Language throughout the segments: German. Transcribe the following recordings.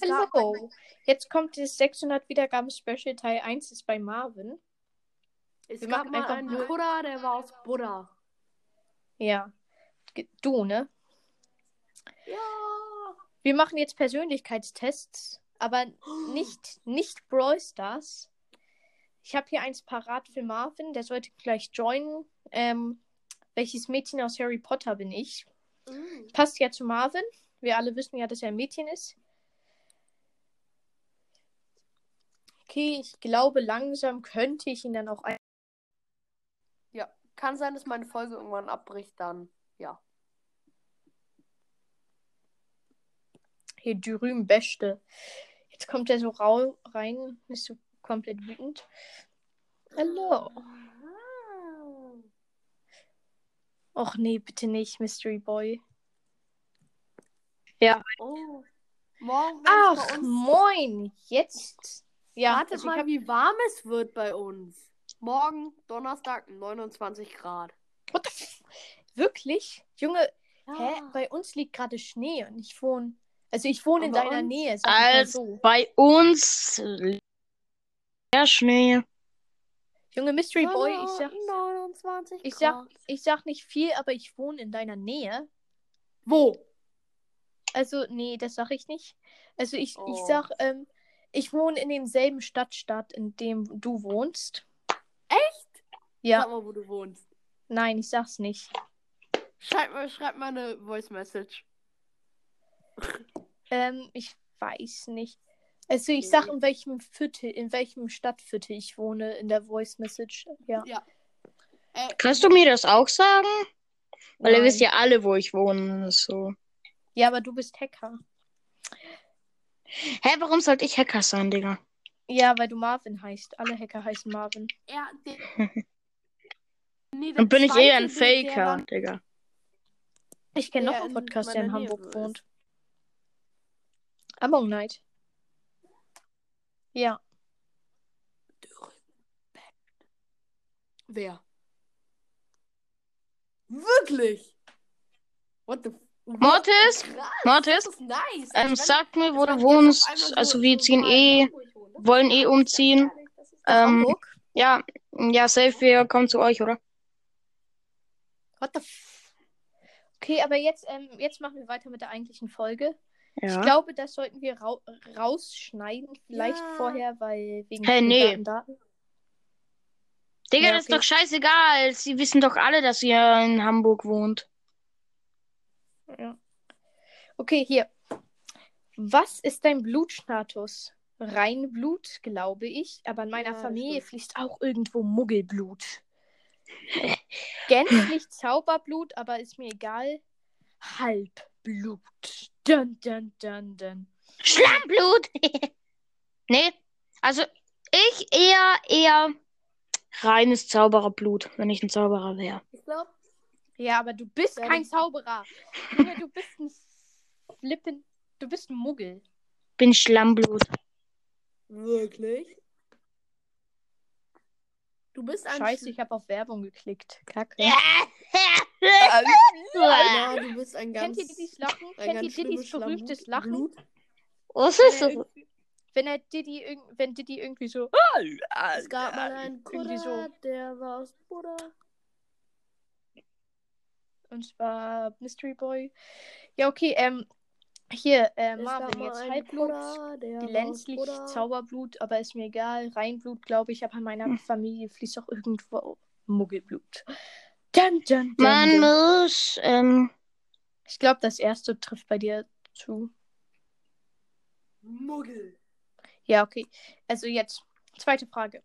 Gab Hallo. Jetzt kommt das 600 Wiedergaben Special Teil 1 ist bei Marvin. Es Wir gab machen mal einfach einen. Buddha, der war aus Buddha. Ja. Du, ne? Ja. Wir machen jetzt Persönlichkeitstests, aber nicht, nicht Brawl Stars. Ich habe hier eins parat für Marvin, der sollte gleich joinen. Ähm, welches Mädchen aus Harry Potter bin ich? Mhm. Passt ja zu Marvin. Wir alle wissen ja, dass er ein Mädchen ist. Okay, ich glaube, langsam könnte ich ihn dann auch ein. Ja. Kann sein, dass meine Folge irgendwann abbricht, dann. Ja. Hier drüben Beste. Jetzt kommt er so rau rein, ist so komplett wütend. Hallo. Och nee, bitte nicht, Mystery Boy. Ja. Oh. Morgen Ach, moin. Jetzt. Ja, Wartet also ich mal, hab, wie warm es wird bei uns. Morgen, Donnerstag, 29 Grad. What the f wirklich? Junge, Ja. hä? Bei uns liegt gerade Schnee und ich wohne. Also ich wohne in deiner uns- Nähe, sag ich mal Als so. bei uns der Schnee. Junge Mystery Boy, ich sag, 29 ich sag, Grad. ich sag nicht viel, aber ich wohne in deiner Nähe. Wo? Also, nee, das sag ich nicht. Also ich, ich Oh. sag, ähm, ich wohne in demselben Stadtstaat, in dem du wohnst. Echt? Ja, Sag mal, wo du wohnst. nein, ich sag's nicht. Schreib mal, schreib mal eine Voice Message. Ähm, ich weiß nicht. Also ich sag, in welchem Viertel, in welchem Stadtviertel ich wohne in der Voice Message. Ja. Ja. Äh, Kannst du mir das auch sagen? Weil ihr Nein. wisst ja alle, wo ich wohne. So. Ja, aber du bist Hacker. Hä, warum sollte ich Hacker sein, Digga? Ja, weil du Marvin heißt. Alle Hacker heißen Marvin. er, der, nee, der Dann bin ich eher ein der- der Faker, dann- Digga. Ich kenne noch Der einen in Podcast, der in Nähe Hamburg ist. wohnt. Among Night. Ja. Wer? Wirklich? What the f Mortis? Krass, Mortis? Nice. Ähm, sag mir, wo du wohnst. Also wir ziehen eh, wollen eh umziehen. Ähm? Ja, ja, safe, wir kommen zu euch, oder? What the f Okay, aber jetzt, ähm, jetzt machen wir weiter mit der eigentlichen Folge. Ich Ja. glaube, das sollten wir rau rausschneiden, vielleicht Ja. vorher, weil wegen vielen nee. Daten, Daten. Digga, Ja, das ist okay. doch scheißegal. Sie wissen doch alle, dass ihr in Hamburg wohnt. Ja. Okay, hier. Was ist dein Blutstatus? Reinblut, glaube ich, aber in meiner Ja, Familie fließt auch irgendwo Muggelblut. Gänzlich Zauberblut, aber ist mir egal. Halbblut. Dun, dun, dun, dun. Schlammblut! nee, also ich eher, eher reines Zaubererblut, wenn ich ein Zauberer wäre. Ich glaube, Ja, aber du bist Ja, kein du- Zauberer. Junge, du bist ein Flippen. Du bist ein Muggel. Bin Schlammblut. wirklich. Du bist ein Scheiße, ich habe auf Werbung geklickt. Kacke. Ja, du bist ein ganz. Kennt ihr Didis Lachen? Kennt ihr Didis schlimmes berühmtes Lachen? Blut. Was Wenn ist das? wenn er Diddy, irg- wenn Diddy irgendwie so. Es gab mal einen Kudder, so. der war aus Buddha. Und zwar Mystery Boy. Ja, okay, ähm. Hier, äh, Es Marvin, jetzt Halbblut. Glänzlich. Zauberblut, aber ist mir egal. Reinblut, glaube ich, aber in meiner Familie fließt auch irgendwo Muggelblut. Dun, dun, dun, Man dun. muss, ähm, Ich glaube, das erste trifft bei dir zu. Muggel. Ja, okay. Also jetzt, zweite Frage.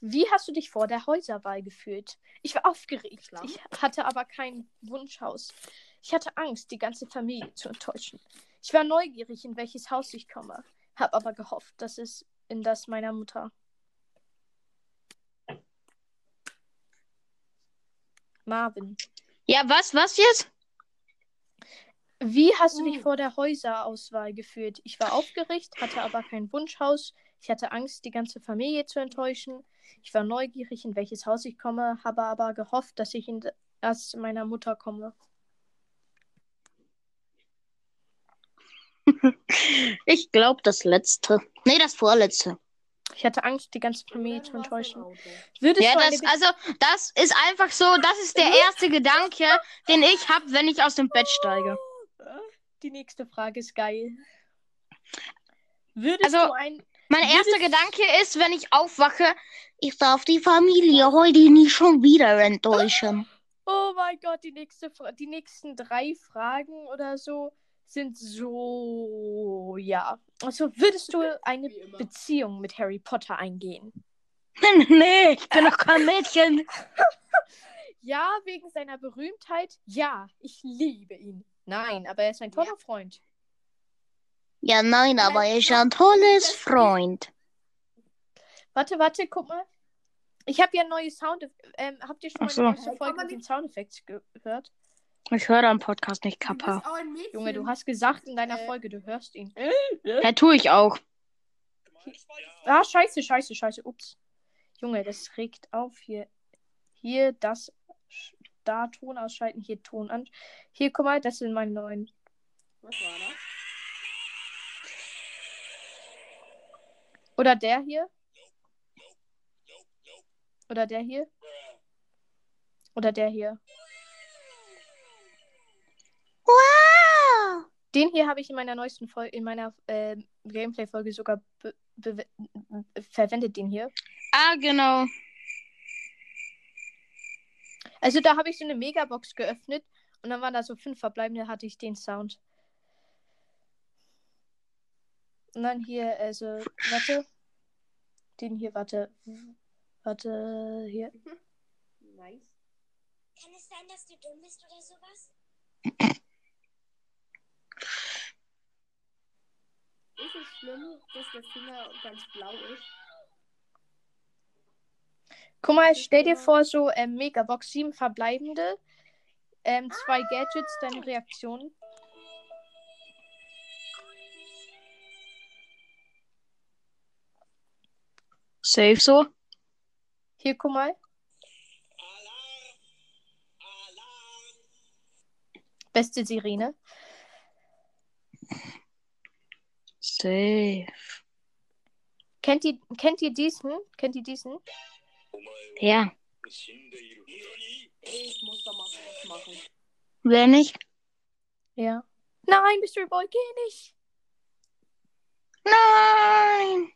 Wie hast du dich vor der Häuserwahl gefühlt? Ich war aufgeregt. Schlamm? Ich hatte aber kein Wunschhaus. Ich hatte Angst, die ganze Familie zu enttäuschen. Ich war neugierig, in welches Haus ich komme, habe aber gehofft, dass es in das meiner Mutter. Marvin. ja, was, was jetzt? Wie hast du dich Uh. vor der Häuserauswahl gefühlt? Ich war aufgeregt, hatte aber kein Wunschhaus. Ich hatte Angst, die ganze Familie zu enttäuschen. Ich war neugierig, in welches Haus ich komme, habe aber gehofft, dass ich in das meiner Mutter komme. Ich glaube das letzte. Nee, das vorletzte. Ich hatte Angst, die ganze Familie zu enttäuschen. Würdest Ja, das, also, das ist einfach so, das ist der erste Gedanke, den ich habe, wenn ich aus dem Bett steige. Die nächste Frage ist geil. Würdest Also- ein. Mein Würdest- erster Gedanke ist, wenn ich aufwache, ich darf die Familie heute nicht schon wieder enttäuschen. Oh mein Gott, die, nächste, die nächsten drei Fragen oder so sind so. Ja. Also, würdest du eine. Beziehung mit Harry Potter eingehen? nee, ich bin doch kein Mädchen. Ja, wegen seiner Berühmtheit. Ja, ich liebe ihn. Nein, aber er ist ein toller Freund. Ja, nein, aber er ist ein tolles Freund. Warte, warte, guck mal. Ich habe ja neue Sound. Ähm, habt ihr schon meine so. neueste Hey, Folge mit den nicht- Soundeffekten gehört? Ich höre am Podcast nicht Du bist Kappa. auch ein Mädchen. Junge, du hast gesagt in deiner Äh. Folge, du hörst ihn. Ja, tue ich auch. Ah, scheiße, scheiße, scheiße. Ups. Junge, das regt auf hier. Hier das. Da Ton ausschalten, hier Ton an. Hier, guck mal, das sind meine neuen. Was war das? Oder der hier. Oder der hier. Oder der hier. Wow! Den hier habe ich in meiner neuesten Folge, in meiner äh, Gameplay-Folge sogar verwendet, den hier. Ah, genau. Also da habe ich so eine Megabox geöffnet und dann waren da so fünf verbleibende, hatte ich den Sound. Und dann hier, also, warte. Den hier, warte. Warte, hier. Nice. Kann es sein, dass du dumm bist oder sowas? Ist es schlimm, dass der Finger ganz blau ist? Guck mal, stell dir vor, so ähm, Megabox, sieben verbleibende, ähm, zwei Gadgets, deine Reaktion. Safe so. Hier, guck mal. Beste Sirene. Safe. Kennt ihr, kennt ihr diesen? Kennt ihr diesen? Ja. Ich muss da mal was machen. Wer nicht? Ja. Nein, Mystery Boy, geh nicht. Nein!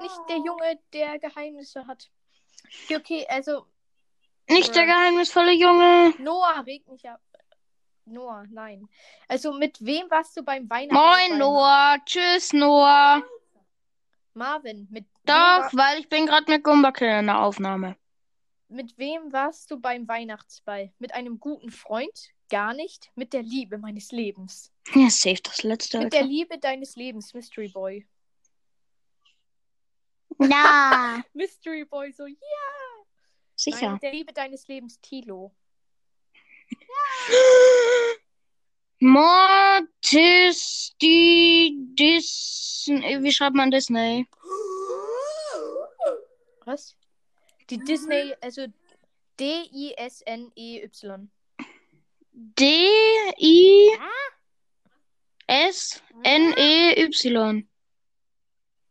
Nicht der Junge, der Geheimnisse hat. Okay, also Nicht der Bruh. geheimnisvolle Junge. Noah regt mich ab. Noah, nein. Also mit wem warst du beim Weihnachten? Moin, Noah. Tschüss, Noah. Marvin, mit Doch, weil ich bin gerade mit Gumbakill in der Aufnahme. mit wem warst du beim Weihnachtsball? Mit einem guten Freund? Gar nicht. Mit der Liebe meines Lebens. Ja, safe das letzte. Mit der Alter. Liebe deines Lebens, Mystery Boy. Ja. Mystery Boy, so, ja. Nein, Sicher. mit der Liebe deines Lebens, Tilo. Mortis, die Disney. Wie schreibt man Disney? Was? Die Disney, also D-I-S-N-E-Y. D-I-S-N-E-Y.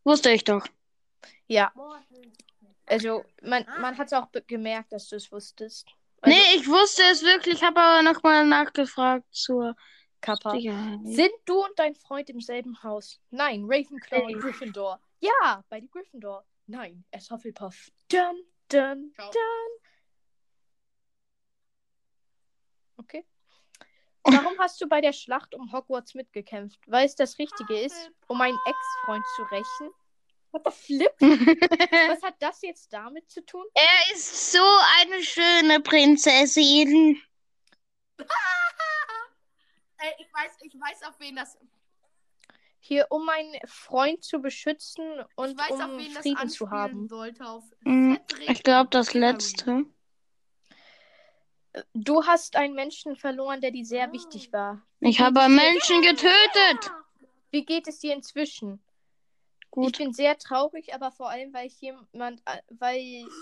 Wusste ich doch. Ja, also man, man hat es auch gemerkt, dass du es wusstest. Also, nee, ich wusste es wirklich, habe aber nochmal nachgefragt zur Kappa. Sicherheit. Sind du und dein Freund im selben Haus? Nein, Ravenclaw und Gryffindor. Ja, bei die Gryffindor. Nein, er ist Hufflepuff. Dun, dun, Ciao. dun. Okay. Warum hast du bei der Schlacht um Hogwarts mitgekämpft? Weil es das Richtige ist, um einen Ex-Freund zu rächen? What the flip? Was hat das jetzt damit zu tun? er ist so eine schöne Prinzessin. Ey, ich weiß, ich weiß, auf wen das. Hier, um meinen Freund zu beschützen und ich weiß, auf um Frieden zu haben. sollte. Auf Mm, Ich glaube, das letzte. Du hast einen Menschen verloren, der dir sehr Ah. wichtig war. Ich habe Menschen getötet. Wie geht es dir inzwischen? Ich Gut. bin sehr traurig, aber vor allem, weil ich jemand, weil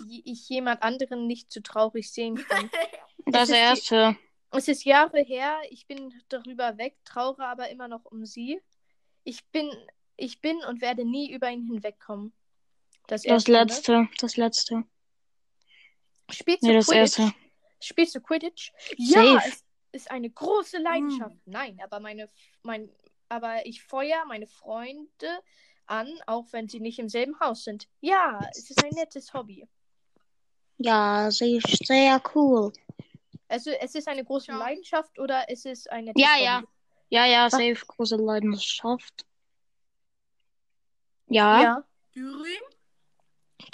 ich jemand anderen nicht so traurig sehen kann. Das ist die- erste. Es ist Jahre her, ich bin darüber weg, traure aber immer noch um sie. Ich bin, ich bin und werde nie über ihn hinwegkommen. Das, Das erste, ne? letzte. Das letzte. Spielst du Nee, das Quidditch? erste. Spielst du Quidditch? Ja, Safe. es ist eine große Leidenschaft. Nein, aber meine, mein, aber ich feuer meine Freunde an, auch wenn sie nicht im selben Haus sind. Ja, es ist ein nettes Hobby. Ja, sehr, sehr cool. Also es ist eine große Ja. Leidenschaft oder es ist ein nettes Ja, Hobby? ja. Ja, ja, safe. Große Leidenschaft. Ja. Ja. Düring?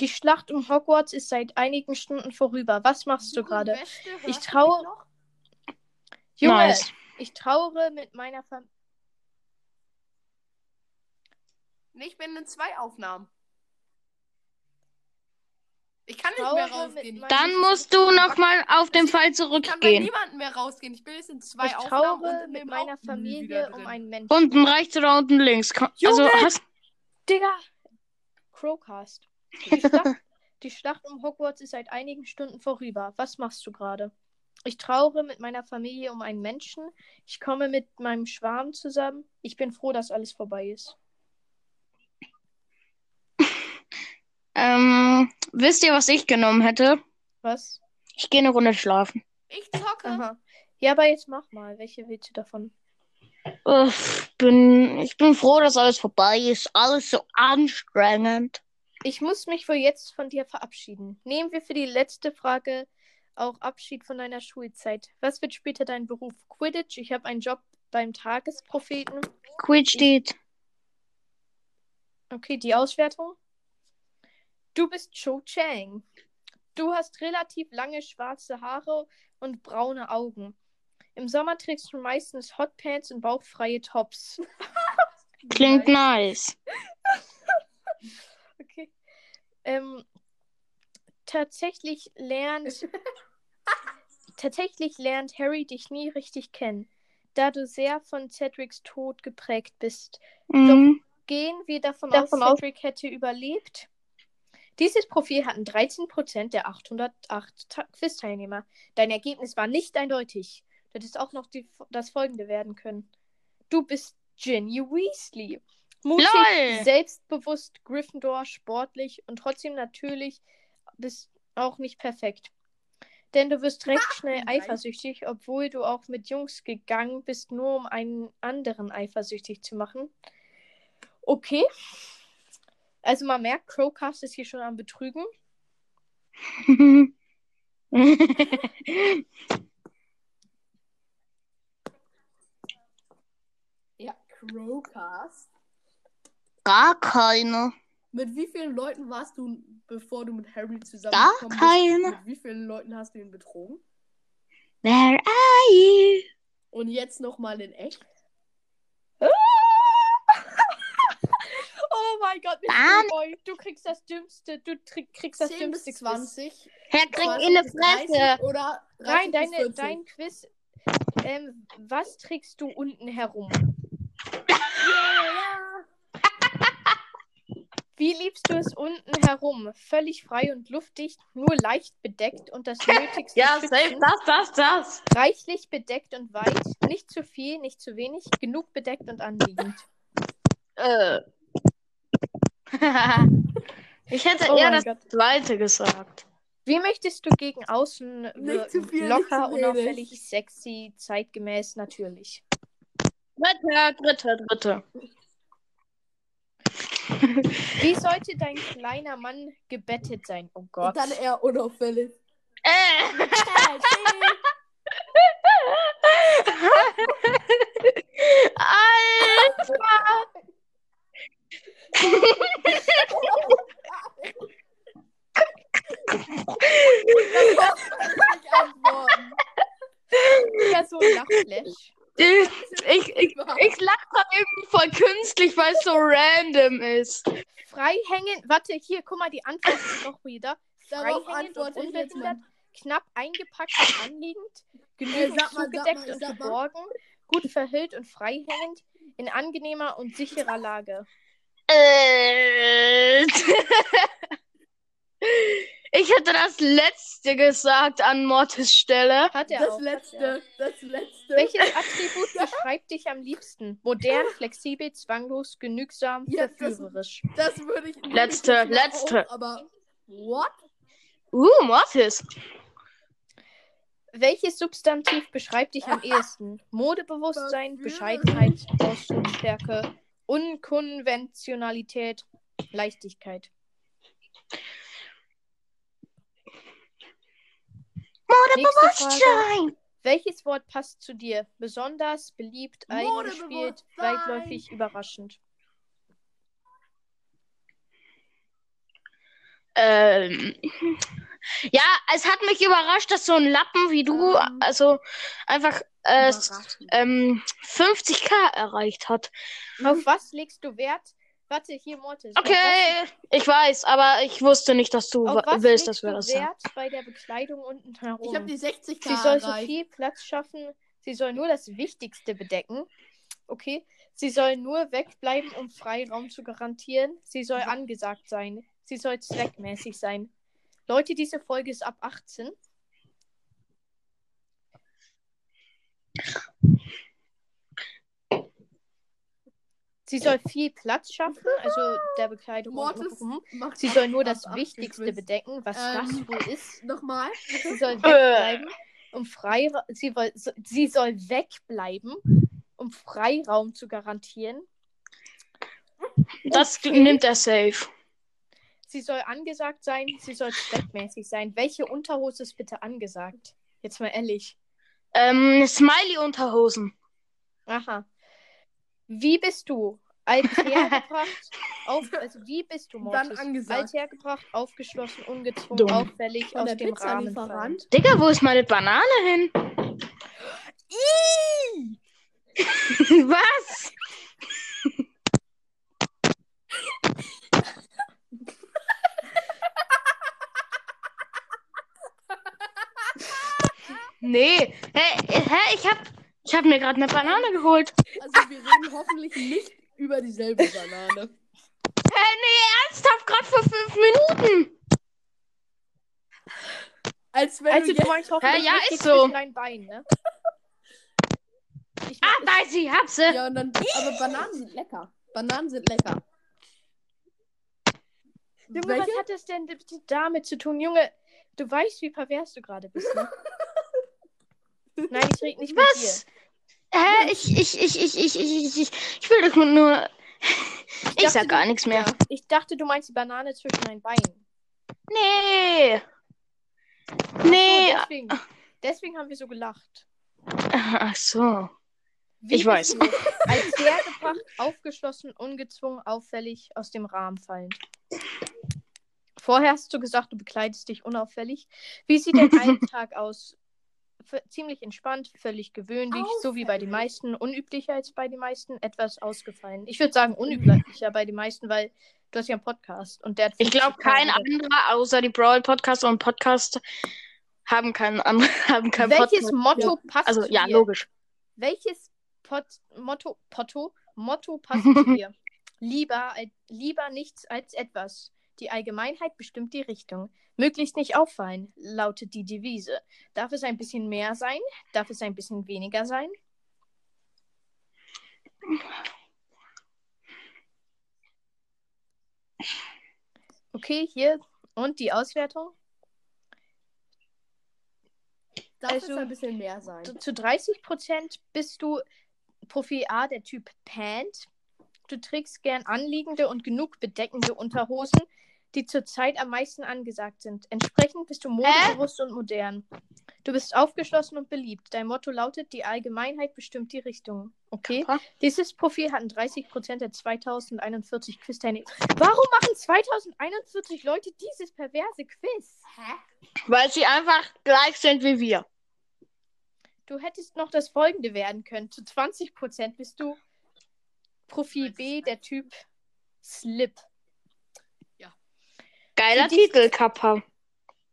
Die Schlacht um Hogwarts ist seit einigen Stunden vorüber. Was machst du gerade? Ich traue- Junge, Nice. ich trauere mit meiner Familie. Ich bin in zwei Aufnahmen. Ich kann nicht mehr rausgehen. Dann musst du nochmal auf den Fall ich kann bei zurückgehen. niemandem mehr rausgehen. Ich bin jetzt in zwei Ich Aufnahmen trauere mit meiner Hauptmenü Familie um einen Menschen. Unten rechts oder unten links? Also Junge! hast Digga! Crowcast. Die Schlacht, die Schlacht um Hogwarts ist seit einigen Stunden vorüber. Was machst du gerade? Ich trauere mit meiner Familie um einen Menschen. Ich komme mit meinem Schwarm zusammen. Ich bin froh, dass alles vorbei ist. Ähm, wisst ihr, was ich genommen hätte? Was? Ich gehe eine Runde schlafen. Ich zocke. Aha. Ja, aber jetzt mach mal. Welche willst du davon? Uff, bin, ich bin froh, dass alles vorbei ist. Alles so anstrengend. Ich muss mich wohl jetzt von dir verabschieden. Nehmen wir für die letzte Frage auch Abschied von deiner Schulzeit. Was wird später dein Beruf? Quidditch? Ich habe einen Job beim Tagespropheten. Quid steht. Okay, die Auswertung. Du bist Cho Chang. Du hast relativ lange schwarze Haare und braune Augen. Im Sommer trägst du meistens Hotpants und bauchfreie Tops. Klingt nice. Okay. Ähm, tatsächlich lernt tatsächlich lernt Harry dich nie richtig kennen, da du sehr von Cedrics Tod geprägt bist. Mhm. Gehen wir davon, Davon aus, aus- Cedric hätte überlebt? Dieses Profil hatten 13% der 808 Ta- Quiz-Teilnehmer. Dein Ergebnis war nicht eindeutig. Du hättest auch noch die, das folgende werden können. Du bist Ginny Weasley. Mutig, Lol. selbstbewusst, Gryffindor, sportlich und trotzdem natürlich bist auch nicht perfekt. Denn du wirst recht schnell Nein. eifersüchtig, obwohl du auch mit Jungs gegangen bist, nur um einen anderen eifersüchtig zu machen. Okay. Also man merkt, Crowcast ist hier schon am Betrügen. Ja, Crowcast. Gar keine. Mit wie vielen Leuten warst du, bevor du mit Harry Gar zusammengekommen bist? keine. Mit wie vielen Leuten hast du ihn betrogen? Where are you? Und jetzt nochmal in echt? Mein Gott. Boy, du kriegst das dümmste, du kriegst das 10 bis dümmste 20. Herr kriegt 20 in eine bis 30 Fresse. Oder 30 Nein, bis deine, 40. dein Quiz. Ähm, was trägst du unten herum? Wie liebst du es unten herum? Völlig frei und luftdicht, nur leicht bedeckt und das Nötigste schützen. das, das, das. Reichlich bedeckt und weit, nicht zu viel, nicht zu wenig, genug bedeckt und anliegend. Äh. ich hätte Oh eher das Gott. zweite gesagt. Wie möchtest du gegen außen wirken? zu viel, nicht Locker, unauffällig, sexy, zeitgemäß, natürlich. Dritte, dritte, dritte. Wie sollte dein kleiner Mann gebettet sein? Oh Gott. Und dann eher unauffällig. Äh. Alter! Nicht antworten. Ja, so ein Lachflash. Ich, ich, ich, ich lache grad irgendwie voll künstlich, weil es so random ist. Freihängen. Warte, hier, guck mal, die Antwort ist noch wieder. Darauf Freihängend und antworte ich jetzt mal. unbehindert, knapp eingepackt und anliegend, Äh, genügend mal, sag zugedeckt mal, und verborgen, gut verhüllt und freihängend, in angenehmer und sicherer Lage. Äh. Ich hätte das letzte gesagt an Mortis Stelle. Hat er Das auch. Hat er. letzte, das letzte. Welches Attribut beschreibt dich am liebsten? Modern, flexibel, zwanglos, genügsam, Ja, das- verführerisch. Das würde ich. Letzte, würde ich jetzt letzte. Auch, aber. What? Uh, Mortis. Welches Substantiv beschreibt dich am ehesten? Modebewusstsein. Bescheidenheit, Ausdrucksstärke, Unkonventionalität, Leichtigkeit. Modebewusstsein. Welches Wort passt zu dir? Besonders, beliebt, eingespielt, weitläufig, überraschend. Ähm, ja, es hat mich überrascht, dass so ein Lappen wie du, Ähm. also einfach äh, ähm, 50k erreicht hat. Auf was legst du Wert? Warte, hier, Mortis. Okay, ich weiß, aber ich wusste nicht, dass du willst, dass wir du das sagen. Wert bei der Bekleidung unten herum? Ich habe die 60k Sie soll so erreicht. viel Platz schaffen. Sie soll nur das Wichtigste bedecken. Okay. Sie soll nur wegbleiben, um Freiraum zu garantieren. Sie soll angesagt sein. Sie soll zweckmäßig sein. Leute, diese Folge ist ab 18. Sie soll viel Platz schaffen, also der Bekleidung Mortis macht Sie soll nur das Wichtigste 18 bedecken, was das Ähm, wohl ist. Nochmal. Sie soll wegbleiben, um Freiraum. Sie, sie soll wegbleiben, um Freiraum zu garantieren. Das Okay. nimmt er safe. Sie soll angesagt sein. Sie soll zweckmäßig sein. Welche Unterhose ist bitte angesagt? Jetzt mal ehrlich. Ähm, Smiley-Unterhosen. Aha. Wie bist du? Althergebracht, auf, also wie bist du, Dann Mortis? angesagt. Althergebracht, aufgeschlossen, ungezwungen, Dumm. auffällig, Von aus der dem Rahmen fallend. Digga, wo ist meine Banane hin? Was? Nee. Hä, hä, ich hab, ich hab mir gerade eine Banane geholt. Also wir reden hoffentlich nicht über dieselbe Banane. Hä, nee, ernsthaft, gerade vor fünf Minuten. Als wenn Also du meinst hoffentlich ja, ist so. deinen Beinen, ne? Ich, Ah, ich, da ist sie, hab sie. Ja, und dann... Aber Bananen sind lecker. Bananen sind lecker. Junge, Welche? was hat das denn damit zu tun? Junge, du weißt, wie pervers du gerade bist, ne? Nein, ich rede nicht Was? Hä, ich, ich, ich, ich, ich, ich, ich, ich will doch nur. Ich dachte, sag gar nichts mehr. mit dir. Ich dachte, du meinst die Banane zwischen deinen Beinen. Nee. Ach so, Nee. deswegen, deswegen haben wir so gelacht. Ach so. Wie Ich weiß. Als hergebracht, aufgeschlossen, ungezwungen, auffällig, aus dem Rahmen fallend. Vorher hast du gesagt, du bekleidest dich unauffällig. Wie sieht dein Alltag aus? Ziemlich entspannt, völlig gewöhnlich, so wie bei den Auffällig. meisten, unüblicher als bei den meisten, etwas ausgefallen. Ich würde sagen unüblicher bei den meisten, weil du hast ja einen Podcast und der hat Ich glaube, 50.000 kein anderer außer die Brawl Podcast und Podcast haben keinen anderen, haben keinen Welches Podcast. Motto passt Also, ja, dir? logisch. Welches Pot Motto, Potto, Motto passt zu dir? Lieber, lieber nichts als etwas. Die Allgemeinheit bestimmt die Richtung. Möglichst nicht auffallen, lautet die Devise. Darf es ein bisschen mehr sein? Darf es ein bisschen weniger sein? Okay, hier und die Auswertung. Darf Also- es ein bisschen mehr sein? Zu, zu 30% bist du Profil A, der Typ Pant. Du trägst gern anliegende und genug bedeckende Unterhosen, die zurzeit am meisten angesagt sind. Entsprechend bist du modebewusst und modern. Du bist aufgeschlossen und beliebt. Dein Motto lautet, die Allgemeinheit bestimmt die Richtung. Okay? Kappa. Dieses Profil hatten 30% der 2041 Quiz-Teilnehmer. Warum machen 2041 Leute dieses perverse Quiz? Hä? Weil sie einfach gleich sind wie wir. Du hättest noch das folgende werden können. Zu 20% bist du Profil B, der Typ Slip. Geiler Für dich- Titel, Kappa.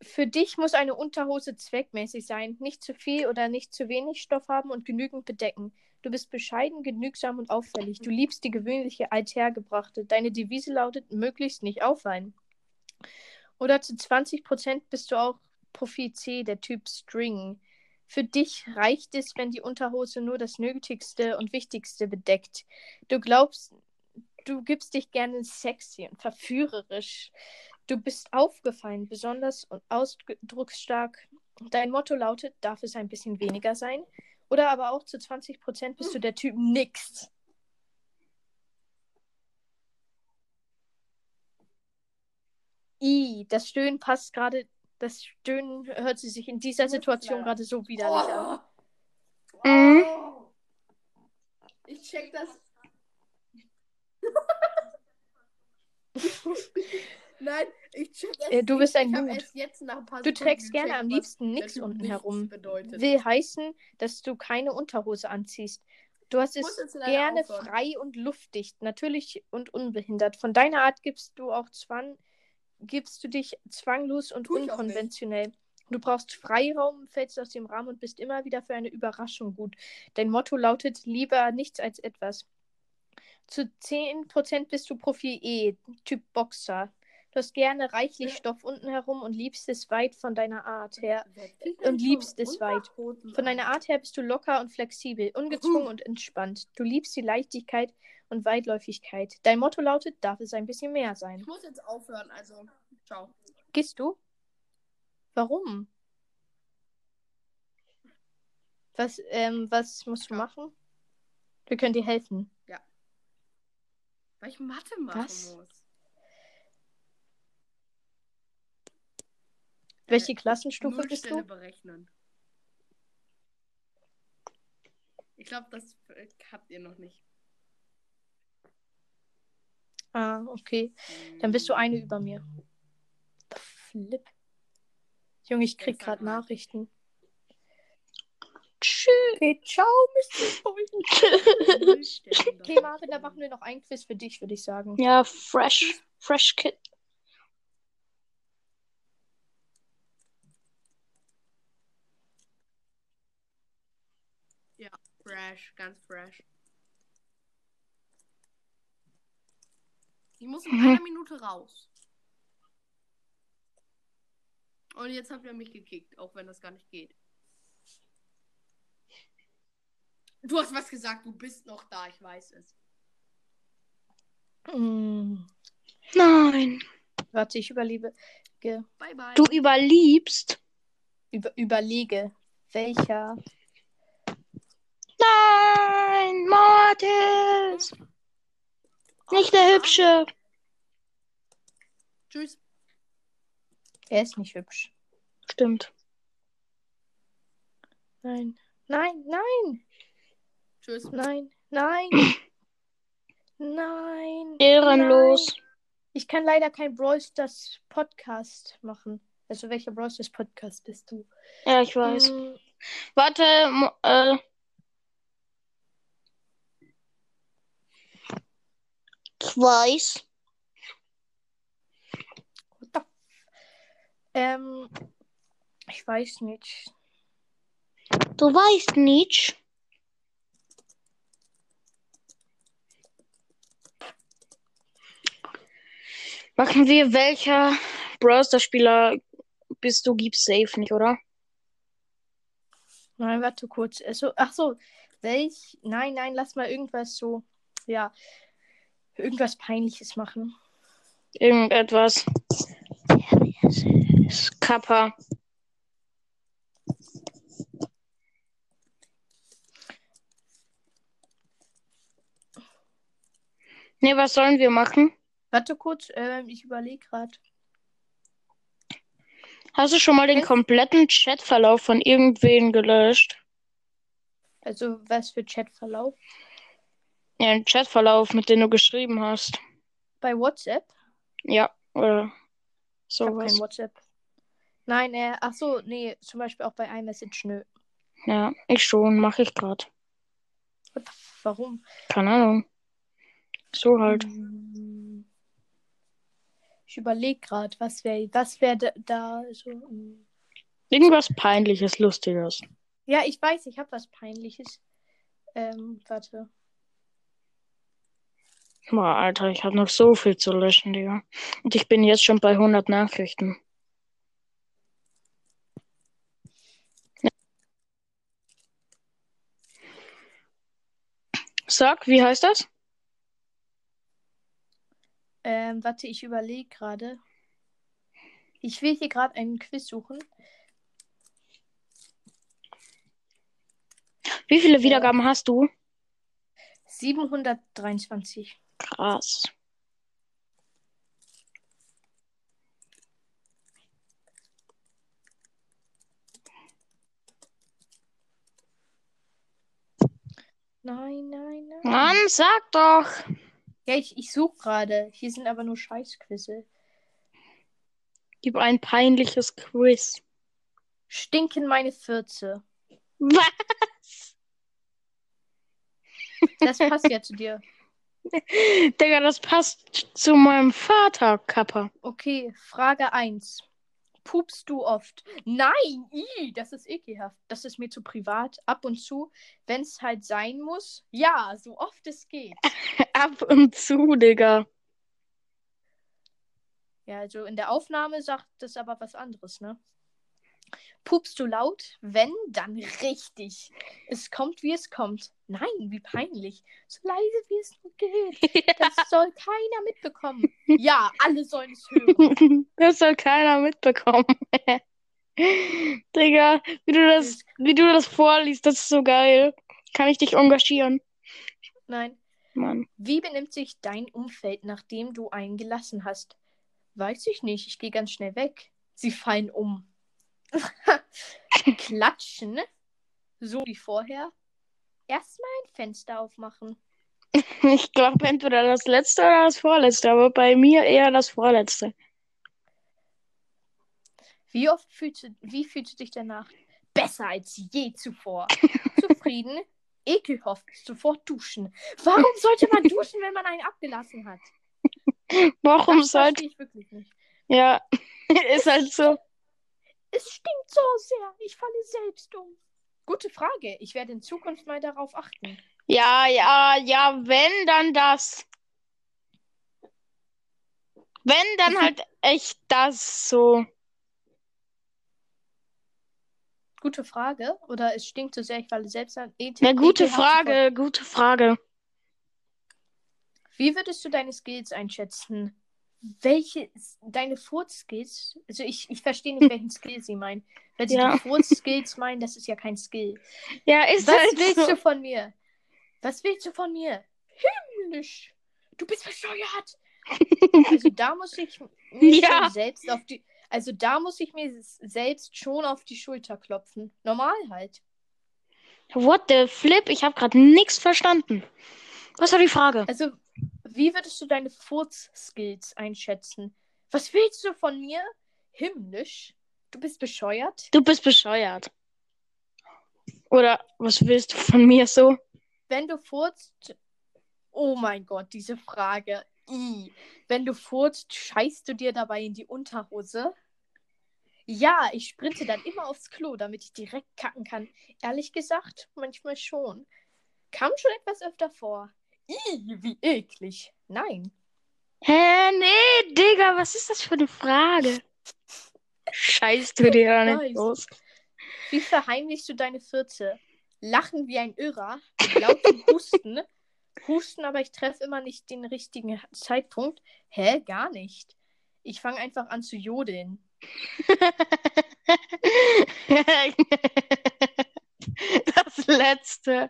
Für dich muss eine Unterhose zweckmäßig sein, nicht zu viel oder nicht zu wenig Stoff haben und genügend bedecken. Du bist bescheiden, genügsam und auffällig. Du liebst die gewöhnliche Althergebrachte. Deine Devise lautet, möglichst nicht auffallen. Oder zu 20% bist du auch Profil C, der Typ String. Für dich reicht es, wenn die Unterhose nur das Nötigste und Wichtigste bedeckt. Du glaubst, du gibst dich gerne sexy und verführerisch. Du bist aufgefallen, besonders und ausdrucksstark. Dein Motto lautet, darf es ein bisschen weniger sein? Oder aber auch zu 20% bist du der Typ nix. I, das Stöhnen passt gerade. Das Stöhnen hört sie sich in dieser Situation gerade so widerlich an. Oh. Mhm. Oh. Ich check das. Nein, ich check es. Äh, du bist ein paar Du trägst gerne am liebsten Typ unten nichts herum. Bedeutet. Will heißen, dass du keine Unterhose anziehst. Du hast es gerne aufhören. frei und luftdicht, natürlich und unbehindert. Von deiner Art gibst du auch Zwang, gibst du dich zwanglos und Tu ich auch nicht. unkonventionell. Du brauchst Freiraum, fällst aus dem Rahmen und bist immer wieder für eine Überraschung gut. Dein Motto lautet lieber nichts als etwas. Zu 10% bist du Profil E, Typ Boxer. Du hast gerne reichlich Ja. Stoff unten herum und liebst es weit von deiner Art her. Und liebst es weit. Von deiner Art her bist du locker und flexibel, ungezwungen und entspannt. Du liebst die Leichtigkeit und Weitläufigkeit. Dein Motto lautet, darf es ein bisschen mehr sein. Ich muss jetzt aufhören, also ciao. Gehst du? Warum? Was, ähm, was musst du Ja. machen? Wir können dir helfen. Weil ich Mathe machen Was? muss. Welche Äh, Klassenstufe bist du? berechnen. Ich glaube, das äh, habt ihr noch nicht. Ah, okay. Dann bist du eine über mir. Flip. Junge, ich krieg gerade. Nachrichten. Tschüss. Okay, ciao, Mr. Boy. Okay, Marvin, da machen wir noch ein Quiz für dich, würde ich sagen. Ja, fresh. Fresh Kid. Fresh, ganz fresh. Ich muss in einer Minute raus. Und jetzt habt ihr mich gekickt, auch wenn das gar nicht geht. Du hast was gesagt, du bist noch da, ich weiß es. Hm, Nein. warte, ich überlebe. Bye bye. Du überliebst. über überlege, welcher. Nein, Mortis. Nicht der Hübsche. Tschüss. Er ist nicht hübsch. Stimmt. Nein. Nein, nein, Tschüss. nein, nein. Nein. Ehrenlos. Nein. Ich kann leider kein Brawl Stars Podcast machen. Also welcher Brawl Stars Podcast bist du? Ja, ich weiß. Hm, Warte, äh. Ich weiß. ähm, ich weiß nicht. Du weißt nicht. Machen wir welcher Browser-Spieler bist du, gibst safe nicht, oder? Nein, warte kurz. Also, ach so, welch? Nein, nein, lass mal irgendwas so, ja, irgendwas Peinliches machen. Irgendetwas. Kappa. Nee, was sollen wir machen? Warte kurz, ähm, ich überlege gerade. Hast du schon mal den kompletten Chatverlauf von irgendwen gelöscht? Also, was für Chatverlauf? Ja, den Chatverlauf, mit dem du geschrieben hast. Bei WhatsApp? Ja, oder Ich habe kein sowas. WhatsApp. Nein, äh, ach so, nee, zum Beispiel auch bei iMessage, nö. Ja, ich schon, mache ich gerade. Warum? Keine Ahnung. So halt. Hm. Ich überlege gerade, was wäre was wär da, da so. hm. Irgendwas Peinliches, Lustiges. Ja, ich weiß, ich habe was Peinliches. Ähm, warte. Boah, Alter, ich habe noch so viel zu löschen, Digga. Und ich bin jetzt schon bei 100 Nachrichten. Sag, wie heißt das? Ähm, warte, ich überlege gerade. Ich will hier gerade einen Quiz suchen. Wie viele Wiedergaben hast du? 723. Krass. Nein, nein, nein. Mann, sag doch. Ja, ich, ich suche gerade. Hier sind aber nur Scheißquizze. Gib ein peinliches Quiz. Stinken meine Fürze. Was? Das passt ja zu dir. Digga, das passt zu meinem Vater, Kappa. Okay, Frage 1. Pupst du oft? Nein, ii, das ist ekelhaft. Das ist mir zu privat. Ab und zu, wenn es halt sein muss. Ja, so oft es geht. Ab und zu, Digga. Ja, also in der Aufnahme sagt das aber was anderes, ne? Pupst du laut? Wenn, dann richtig. Es kommt, wie es kommt. Nein, wie peinlich. So leise, wie es nur geht. Das soll keiner mitbekommen. Ja, alle sollen es hören. Das soll keiner mitbekommen. Digga, wie du das, wie du das vorliest, das ist so geil. Kann ich dich engagieren? Nein. Mann. Wie benimmt sich dein Umfeld, nachdem du einen gelassen hast? Weiß ich nicht. Ich gehe ganz schnell weg. Sie fallen um. Klatschen. So wie vorher. Erstmal ein Fenster aufmachen. Ich glaube entweder das letzte oder das vorletzte, aber bei mir eher das vorletzte. Wie oft fühlst du, wie fühlst du dich danach? Besser als je zuvor. Zufrieden? Ekelhaft. Sofort duschen. Warum sollte man duschen, wenn man einen abgelassen hat? Warum Das sollte. ich wirklich nicht. Ja, ist halt so. Es stinkt so sehr. Ich falle selbst um. Gute Frage. Ich werde in Zukunft mal darauf achten. Ja, ja, ja, wenn, dann das. Wenn, dann halt echt das so. Gute Frage. Oder es stinkt so sehr, ich falle selbst an. Eine gute. Frage, gute Frage. Wie würdest du deine Skills einschätzen? Welche, deine Furz-Skills? Also ich, ich verstehe nicht, welchen Skill sie meinen. Wenn sie Ja. die Furz-Skills meinen, das ist ja kein Skill. Ja, ist Was halt willst so. du von mir? Was willst du von mir? Himmlisch. Du bist bescheuert. Also da muss ich mir Ja. selbst auf die. Also da muss ich mir selbst schon auf die Schulter klopfen. Normal halt. What the flip? Ich habe gerade nichts verstanden. Was war die Frage? Also, wie würdest du deine Furz-Skills einschätzen? Was willst du von mir? Himmlisch. Du bist bescheuert? Du bist bescheuert. Oder was willst du von mir so? Wenn du furzt. Oh mein Gott, diese Frage. I. Wenn du furzt, scheißt du dir dabei in die Unterhose? Ja, ich sprinte dann immer aufs Klo, damit ich direkt kacken kann. Ehrlich gesagt, manchmal schon. Kam schon etwas öfter vor. Wie eklig. Nein. Hä, nee, Digga, was ist das für eine Frage? Scheißt du dir da nicht los? Wie verheimlichst du deine Fürze? Lachen wie ein Irrer, laut Husten. Husten, aber ich treffe immer nicht den richtigen Zeitpunkt. Hä? Gar nicht. Ich fange einfach an zu jodeln. Das letzte.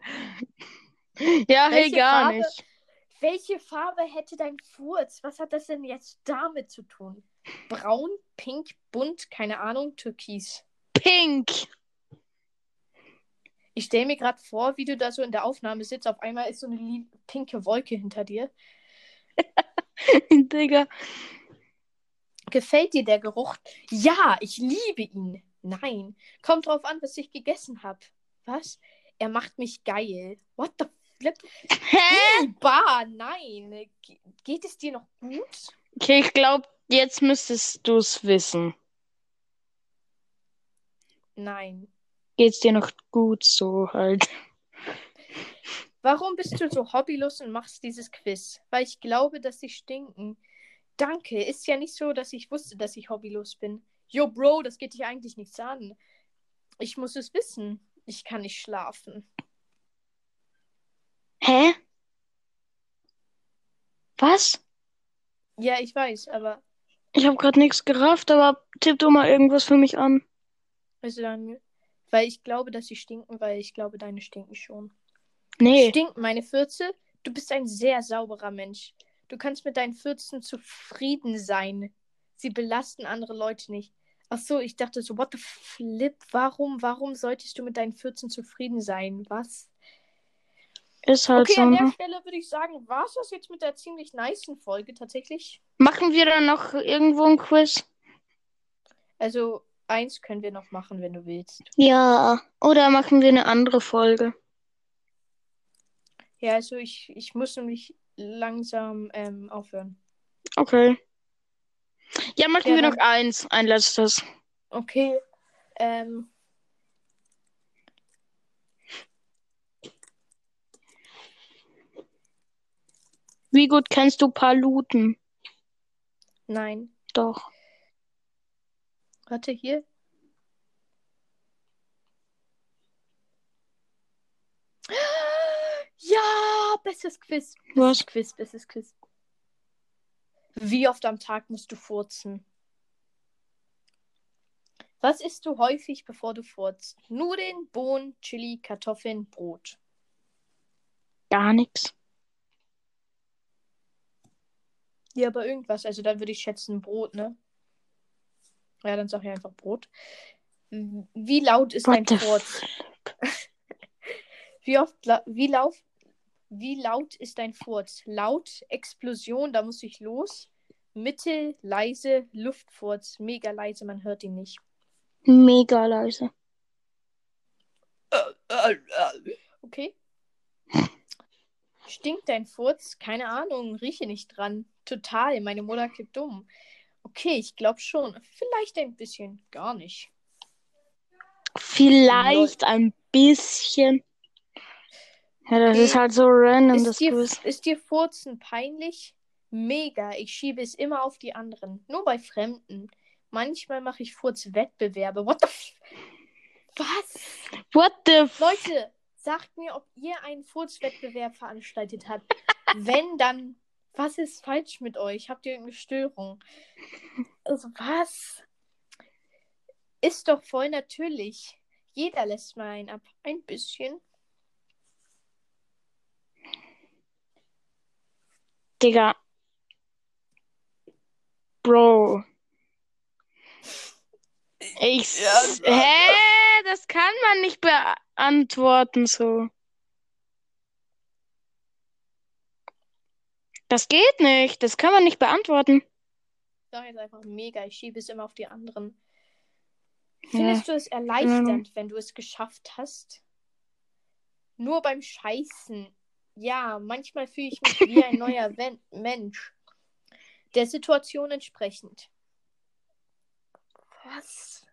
Ja, hey, Welche gar Farbe? nicht. Welche Farbe hätte dein Furz? Was hat das denn jetzt damit zu tun? Braun, pink, bunt, keine Ahnung, türkis. Pink. Ich stelle mir gerade vor, wie du da so in der Aufnahme sitzt. Auf einmal ist so eine pinke Wolke hinter dir. Digga. Gefällt dir der Geruch? Ja, ich liebe ihn. Nein. Kommt drauf an, was ich gegessen habe. Was? Er macht mich geil. What the flip? Hä? Bah, nein. Ge geht es dir noch gut? Okay, ich glaube, jetzt müsstest du es wissen. Nein. Geht's dir noch gut so halt? Warum bist du so hobbylos und machst dieses Quiz? Weil ich glaube, dass sie stinken. Danke. Ist ja nicht so, dass ich wusste, dass ich hobbylos bin. Yo, Bro, das geht dich eigentlich nichts an. Ich muss es wissen. Ich kann nicht schlafen. Hä? Was? Ja, ich weiß, aber Ich habe gerade nichts gerafft, aber tipp du mal irgendwas für mich an. also dann, weil ich glaube, dass sie stinken, weil ich glaube, deine stinken schon. Nee. Stinken meine Fürze? Du bist ein sehr sauberer Mensch. Du kannst mit deinen Fürzen zufrieden sein. Sie belasten andere Leute nicht. Ach so, ich dachte so, what the flip? Warum, warum solltest du mit deinen Fürzen zufrieden sein? Was? Ist halt Okay, so. an der Ne? Stelle würde ich sagen, war es das jetzt mit der ziemlich nicen Folge tatsächlich. Machen wir dann noch irgendwo ein Quiz? Also, eins können wir noch machen, wenn du willst. Ja. Oder machen wir eine andere Folge? Ja, also ich, ich muss nämlich langsam ähm, aufhören. Okay. Ja, machen Ja, wir noch eins. Ein letztes. Okay. Ähm, Wie gut kennst du Paluten? nein. Doch. Warte, hier. Ja, bestes Quiz. Was? Bestes Quiz, bestes Quiz. Wie oft am Tag musst du furzen? Was isst du häufig, bevor du furzt? Nudeln, Bohnen, Chili, Kartoffeln, Brot. Gar nichts. Ja, aber irgendwas. Also dann würde ich schätzen Brot, ne? Ja, dann sag ich einfach Brot. Wie laut ist What dein the Furz? Wie oft, la wie lauf, wie laut ist dein Furz? Laut, Explosion, da muss ich los. Mittel, leise, Luftfurz, mega leise, man hört ihn nicht. Mega leise. Okay. Stinkt dein Furz? Keine Ahnung, rieche nicht dran. Total, meine Mutter kippt dumm. Okay, ich glaube schon. Vielleicht ein bisschen, gar nicht. Vielleicht ein bisschen. Ja, das Okay. ist halt so random, das Ist dir, Quiz. ist dir Furzen peinlich? Mega, ich schiebe es immer auf die anderen. Nur bei Fremden. Manchmal mache ich Furzwettbewerbe. What the f Was? What the f Leute, sagt mir, ob ihr einen Furzwettbewerb veranstaltet habt. Wenn, dann, was ist falsch mit euch? Habt ihr irgendeine Störung? Also, was? Ist doch voll natürlich. Jeder lässt mal einen ab. Ein bisschen. Digga. Bro. Ich. Hä? Das kann man nicht beantworten so. Das geht nicht. Das kann man nicht beantworten. Ich sag jetzt einfach mega. Ich schiebe es immer auf die anderen. Ja. Findest du es erleichternd, wenn du es geschafft hast? Nur beim Scheißen. Ja, manchmal fühle ich mich wie ein neuer Wen Mensch. Der Situation entsprechend. Was?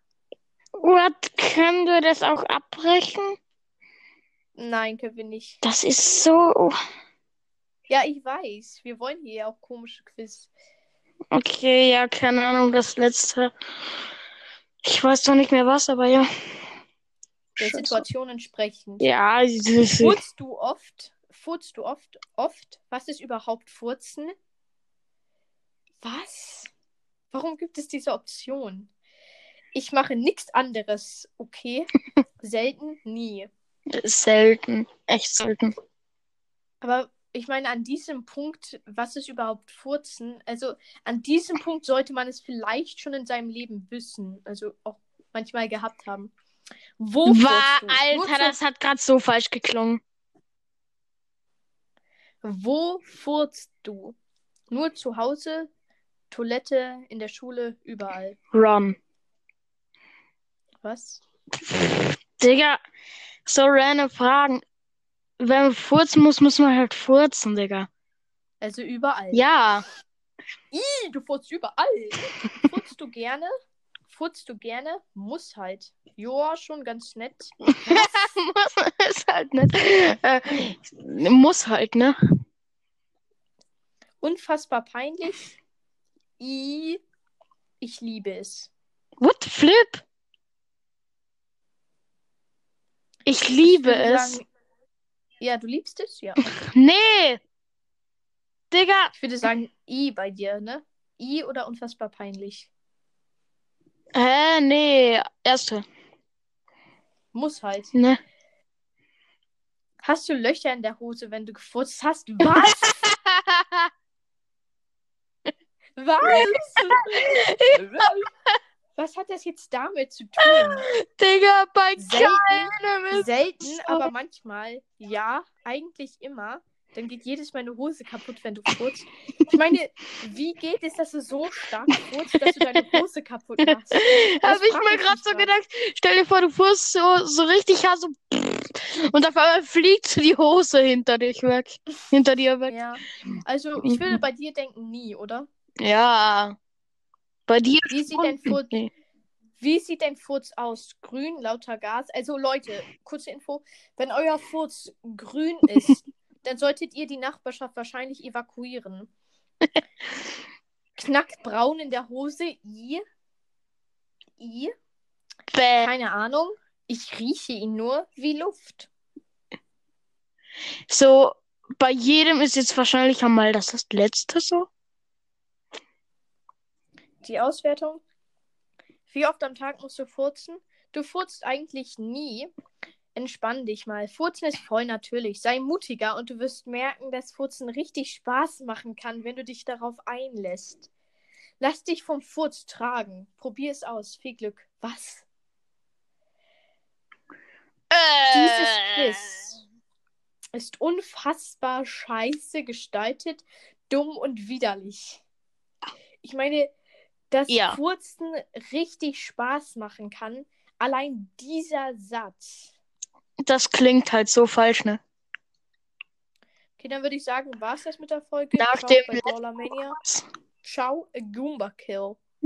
What? Können wir das auch abbrechen? Nein, können wir nicht. Das ist so. Ja, ich weiß. Wir wollen hier ja auch komische Quiz. Okay, ja, keine Ahnung, das letzte. Ich weiß doch nicht mehr was, aber ja. Der Scheiße. Situation entsprechend. Ja. Furzt du oft? Furzt du oft? Oft? Was ist überhaupt Furzen? Was? Warum gibt es diese Option? Ich mache nichts anderes, okay? Selten, nie. selten. Echt selten. Aber ich meine, an diesem Punkt, was ist überhaupt Furzen? Also, an diesem Punkt sollte man es vielleicht schon in seinem Leben wissen. Also auch manchmal gehabt haben. Wo War, furzt du? Nur Alter, zu- das hat gerade so falsch geklungen. Wo furzt du? Nur zu Hause, Toilette, in der Schule, überall. Run. Was? Digga, so random Fragen. Wenn man furzen muss, muss man halt furzen, Digga. Also überall. Ja. Ih, du furzt überall. Furzt du gerne? furzt du gerne? Muss halt. Joa, schon ganz nett. muss ist halt nicht. Äh, muss halt, ne? Unfassbar peinlich. I. Ich liebe es. What? Flip? Ich liebe würde es. Sagen, ja, du liebst es? Ja. Nee! Digga! Ich würde sagen I bei dir, ne? I oder unfassbar peinlich? Hä, nee. Erste. Muss halt. Ne? Hast du Löcher in der Hose, wenn du gefurzt hast? Was? Was? Was hat das jetzt damit zu tun? Digga, bei Selten, keinem ist selten, so. aber manchmal, ja, eigentlich immer. Dann geht jedes Mal eine Hose kaputt, wenn du furzt. Ich meine, wie geht es, dass du so stark furzt, dass du deine Hose kaputt machst? Habe ich mir gerade so gedacht, stell dir vor, du fuhrst so, so richtig hart so und auf einmal fliegt die Hose hinter dich weg. Hinter dir weg. Ja, also ich Mhm. würde bei dir denken, nie, oder? Ja. Bei dir Wie sieht dein Furz, Nee. wie sieht dein Furz aus? Grün, lauter Gas? Also Leute, kurze Info, wenn euer Furz grün ist, dann solltet ihr die Nachbarschaft wahrscheinlich evakuieren. Knackbraun in der Hose, I. I. Bäh. Keine Ahnung. Ich rieche ihn nur wie Luft. So, bei jedem ist jetzt wahrscheinlich einmal das das letzte so. Die Auswertung. Wie oft am Tag musst du furzen? Du furzt eigentlich nie. Entspann dich mal. Furzen ist voll natürlich. Sei mutiger und du wirst merken, dass Furzen richtig Spaß machen kann, wenn du dich darauf einlässt. Lass dich vom Furz tragen. Probier es aus. Viel Glück. Was? Dieses Quiz ist unfassbar scheiße gestaltet, dumm und widerlich. Ich meine, dass Ja. Furzen richtig Spaß machen kann, allein dieser Satz. Das klingt halt so falsch, ne? Okay, dann würde ich sagen, war es das mit der Folge. Nach Ciao dem bei Brawler Mania. Ciao, Goomba Kill.